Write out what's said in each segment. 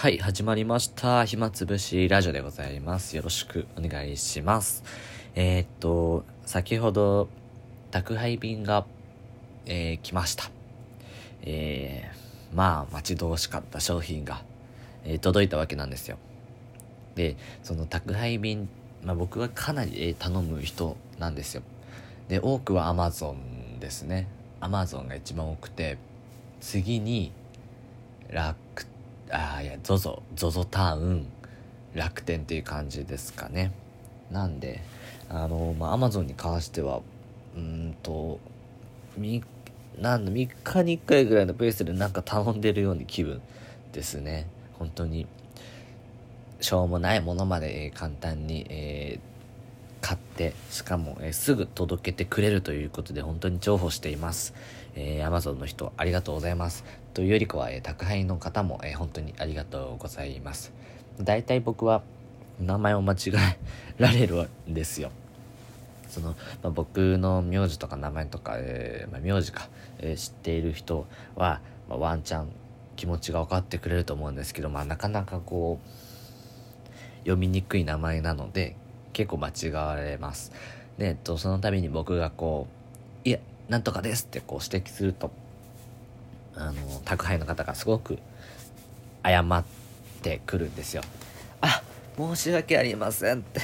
はい、始まりました。暇つぶしラジオでございます。よろしくお願いします。えー、っと、先ほど、宅配便が、えー、来ました。えー、まあ、待ち遠しかった商品が、えー、届いたわけなんですよ。で、その宅配便、まあ僕はかなり、えー、頼む人なんですよ。で、多くは Amazon ですね。Amazon が一番多くて、次に、楽あいや ZOZO ZOZO タウン楽天っていう感じですかね。なんであのまあ Amazon に関してはうんとみなんだ3日に1回ぐらいのペースでなんか頼んでるように気分ですね。本当にしょうもないものまで、えー、簡単に、えー、買ってしかも、えー、すぐ届けてくれるということで本当に重宝しています。えー、Amazon の人ありがとうございます。というよりかは、えー、宅配の方も、えー、本当にありがとうございます。大体僕は名前を間違えられるんですよ。その、まあ、僕の名字とか名前とか、えーまあ、名字か、えー、知っている人は、まあ、ワンチャン気持ちが分かってくれると思うんですけど、まあ、なかなかこう読みにくい名前なので結構間違われますで、えっと、その度に僕がこう「いやなんとかですってこう指摘すると、あの、宅配の方がすごく謝ってくるんですよ。あ、申し訳ありませんって。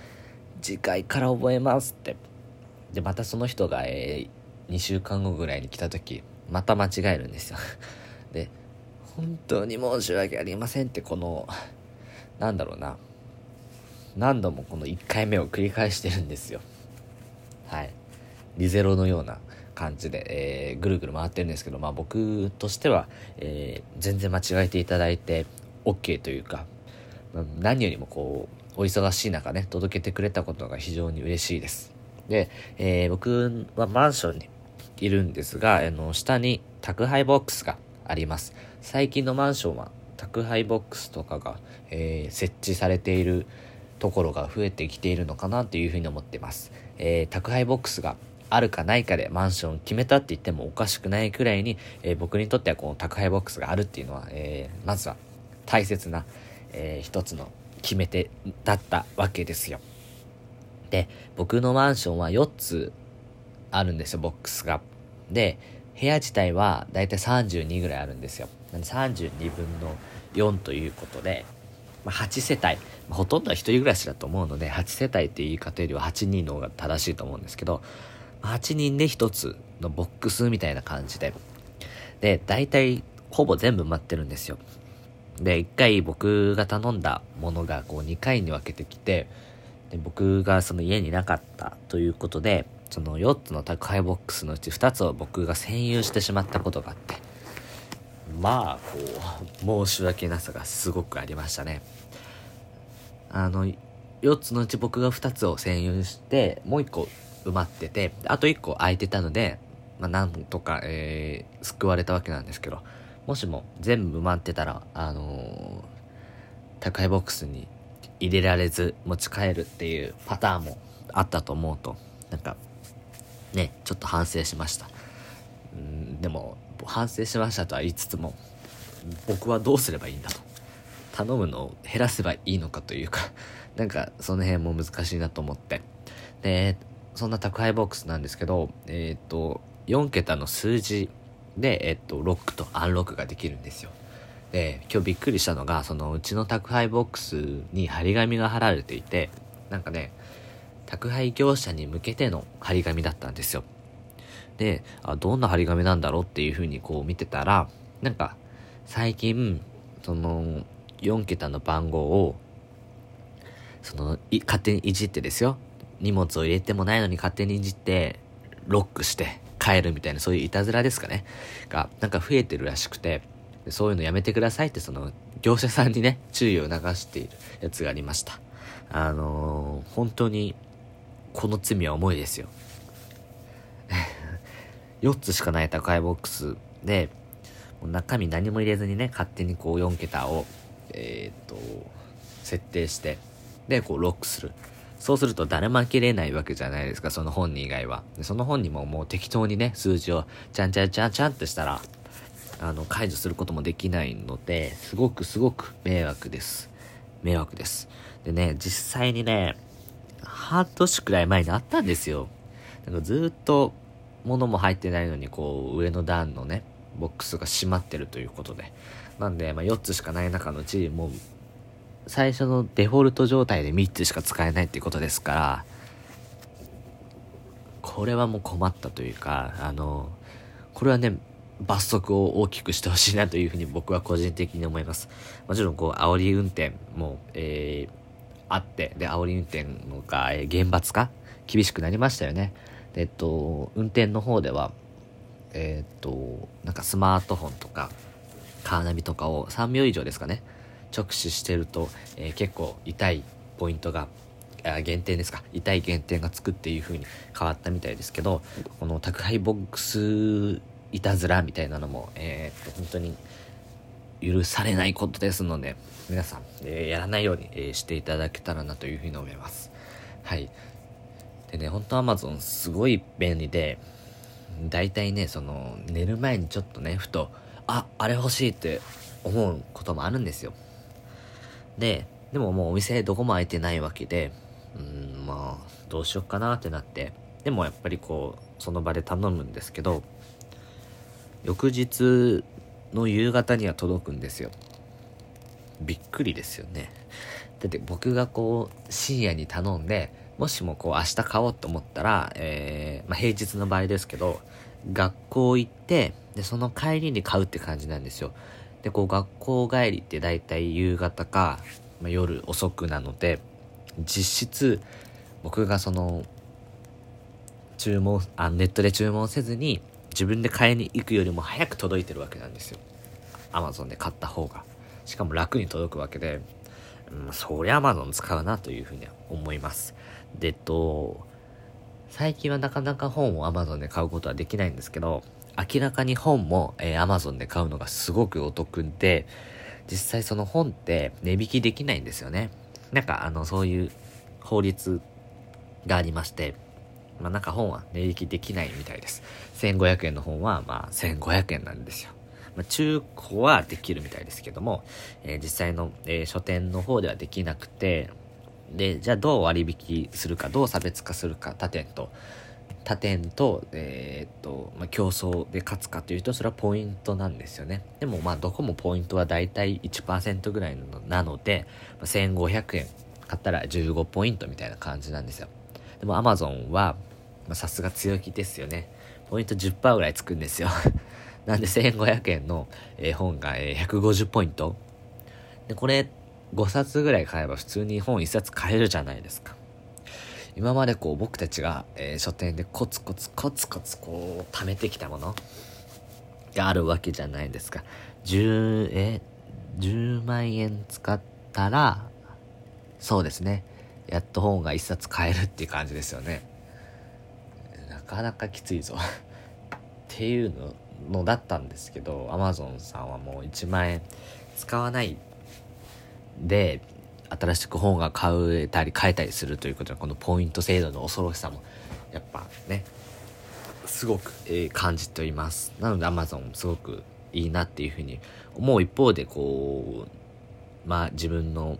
次回から覚えますって。で、またその人が、えー、2週間後ぐらいに来た時、また間違えるんですよ。で、本当に申し訳ありませんって、この、なんだろうな。何度もこの1回目を繰り返してるんですよ。はい。リゼロのような感じで、えー、ぐるぐる回ってるんですけど、まあ僕としては、えー、全然間違えていただいて OK というか、何よりもこう、お忙しい中ね、届けてくれたことが非常に嬉しいです。で、えー、僕はマンションにいるんですが、あの、下に宅配ボックスがあります。最近のマンションは宅配ボックスとかが、えー、設置されているところが増えてきているのかなというふうに思ってます。えー、宅配ボックスがあるかないかでマンション決めたって言ってもおかしくないくらいに、えー、僕にとってはこの宅配ボックスがあるっていうのは、えー、まずは大切な、えー、一つの決め手だったわけですよ。で、僕のマンションは4つあるんですよ、ボックスが。で、部屋自体はだいたい32ぐらいあるんですよ。なんで32分の4ということで、まあ、8世帯、ほとんどは一人暮らしだと思うので、8世帯っていう言い方よりは8人の方が正しいと思うんですけど、8人で1つのボックスみたいな感じで。で、大体ほぼ全部埋まってるんですよ。で、1回僕が頼んだものがこう2回に分けてきて、で僕がその家になかったということで、その4つの宅配ボックスのうち2つを僕が占有してしまったことがあって、まあ、こう、申し訳なさがすごくありましたね。あの、4つのうち僕が2つを占有して、もう1個埋まってて、あと1個空いてたので、まあ、なんとか、えー、救われたわけなんですけど、もしも全部埋まってたら、あのー、宅配ボックスに入れられず持ち帰るっていうパターンもあったと思うと、なんか、ね、ちょっと反省しました。うんでも、反省しましたとは言いつつも、僕はどうすればいいんだと。頼むのを減らせばいいのかというか、なんかその辺も難しいなと思って。で、そんな宅配ボックスなんですけど、えっ、ー、と、4桁の数字で、えっ、と、ロックとアンロックができるんですよ。で、今日びっくりしたのが、そのうちの宅配ボックスに張り紙が貼られていて、なんかね、宅配業者に向けての張り紙だったんですよ。で、あどんな張り紙なんだろうっていう風にこう見てたら、なんか、最近、その、4桁の番号を、そのい、勝手にいじってですよ。荷物を入れてもないのに勝手にいじって、ロックして帰るみたいな、そういういたずらですかね。が、なんか増えてるらしくて、そういうのやめてくださいって、その、業者さんにね、注意を促しているやつがありました。あのー、本当に、この罪は重いですよ。4つしかない宅配ボックスで、中身何も入れずにね、勝手にこう4桁を、えー、っと、設定して、で、こうロックする。そうすると誰も開けれないわけじゃないですか、その本人以外は。でその本人ももう適当にね、数字をちゃんちゃんちゃんちゃんってしたら、あの、解除することもできないので、すごくすごく迷惑です。迷惑です。でね、実際にね、半年くらい前にあったんですよ。なんかずっと物も入ってないのに、こう、上の段のね、ボックスが閉まってるということで。なんで、まあ、4つしかない中のうち、もう、最初のデフォルト状態で3つしか使えないっていうことですから、これはもう困ったというか、あの、これはね、罰則を大きくしてほしいなというふうに僕は個人的に思います。もちろん、こう、煽り運転も、えー、あって、で、煽り運転のが、えー、厳罰化？厳しくなりましたよね。えっと、運転の方では、え、っと、なんかスマートフォンとか、カーナビとかを3秒以上ですかね、直視してると、えー、結構痛いポイントが、あ減点ですか、痛い減点がつくっていう風に変わったみたいですけど、この宅配ボックスいたずらみたいなのも、えー、っと、本当に許されないことですので、皆さん、えー、やらないように、え、していただけたらなというふうに思います。はい。でね、本当 Amazon すごい便利で、大体ね、その、寝る前にちょっとね、ふと、あ、あれ欲しいって思うこともあるんですよ。で、でももうお店どこも開いてないわけで、うん、まあ、どうしよっかなってなって、でもやっぱりこう、その場で頼むんですけど、翌日の夕方には届くんですよ。びっくりですよね。だって僕がこう、深夜に頼んで、もしもこう明日買おうと思ったら、えー、まあ、平日の場合ですけど、学校行って、で、その帰りに買うって感じなんですよ。で、こう学校帰りって大体夕方か、まあ、夜遅くなので、実質、僕がその、注文、あ、ネットで注文せずに、自分で買いに行くよりも早く届いてるわけなんですよ。アマゾンで買った方が。しかも楽に届くわけで、うん、そりゃアマゾン使うなというふうに思います。で、えっと、最近はなかなか本を Amazon で買うことはできないんですけど、明らかに本も、えー、Amazon で買うのがすごくお得で、実際その本って値引きできないんですよね。なんかあの、そういう法律がありまして、まあなんか本は値引きできないみたいです。1500円の本はまあ1500円なんですよ。まあ、中古はできるみたいですけども、えー、実際の、えー、書店の方ではできなくて、で、じゃあどう割引するか、どう差別化するか、他店と。他店と、えー、っと、まあ、競争で勝つかというと、それはポイントなんですよね。でも、まあ、どこもポイントはだいたい1%ぐらいなので、まあ、1500円買ったら15ポイントみたいな感じなんですよ。でも、Amazon は、さすが強気ですよね。ポイント10%ぐらいつくんですよ。なんで1500円の、え、本が、え、150ポイント。で、これ、5冊ぐらい買えば普通に本1冊買えるじゃないですか。今までこう僕たちが、え、書店でコツコツコツコツこう貯めてきたものがあるわけじゃないですか。10、え、10万円使ったら、そうですね。やっと本が1冊買えるっていう感じですよね。なかなかきついぞっていうののだったんですけど、アマゾンさんはもう1万円使わないで新しく本が買えたり買えたりするということはこのポイント制度の恐ろしさもやっぱねすごく、え、感じております。なので Amazon すごくいいなっていうふうに思う一方でこうまあ自分の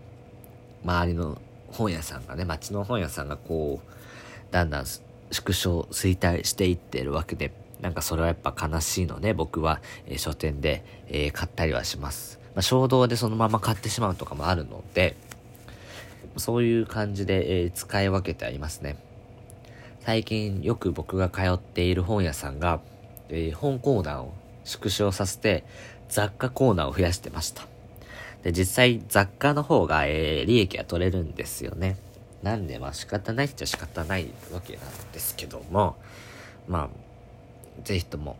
周りの本屋さんがね街の本屋さんがこうだんだん縮小衰退していってるわけでなんかそれはやっぱ悲しいので僕は、えー、書店で、えー、買ったりはしますまあ、衝動でそのまま買ってしまうとかもあるので、そういう感じで、えー、使い分けてありますね。最近よく僕が通っている本屋さんが、えー、本コーナーを縮小させて雑貨コーナーを増やしてました。で、実際雑貨の方が、えー、利益が取れるんですよね。なんで、まあ仕方ないっちゃ仕方ないわけなんですけども、まあ、ぜひとも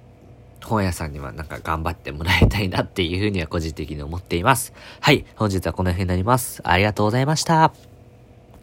本屋さんにはなんか頑張ってもらいたいなっていうふうには個人的に思っています。はい、本日はこの辺になります。ありがとうございました。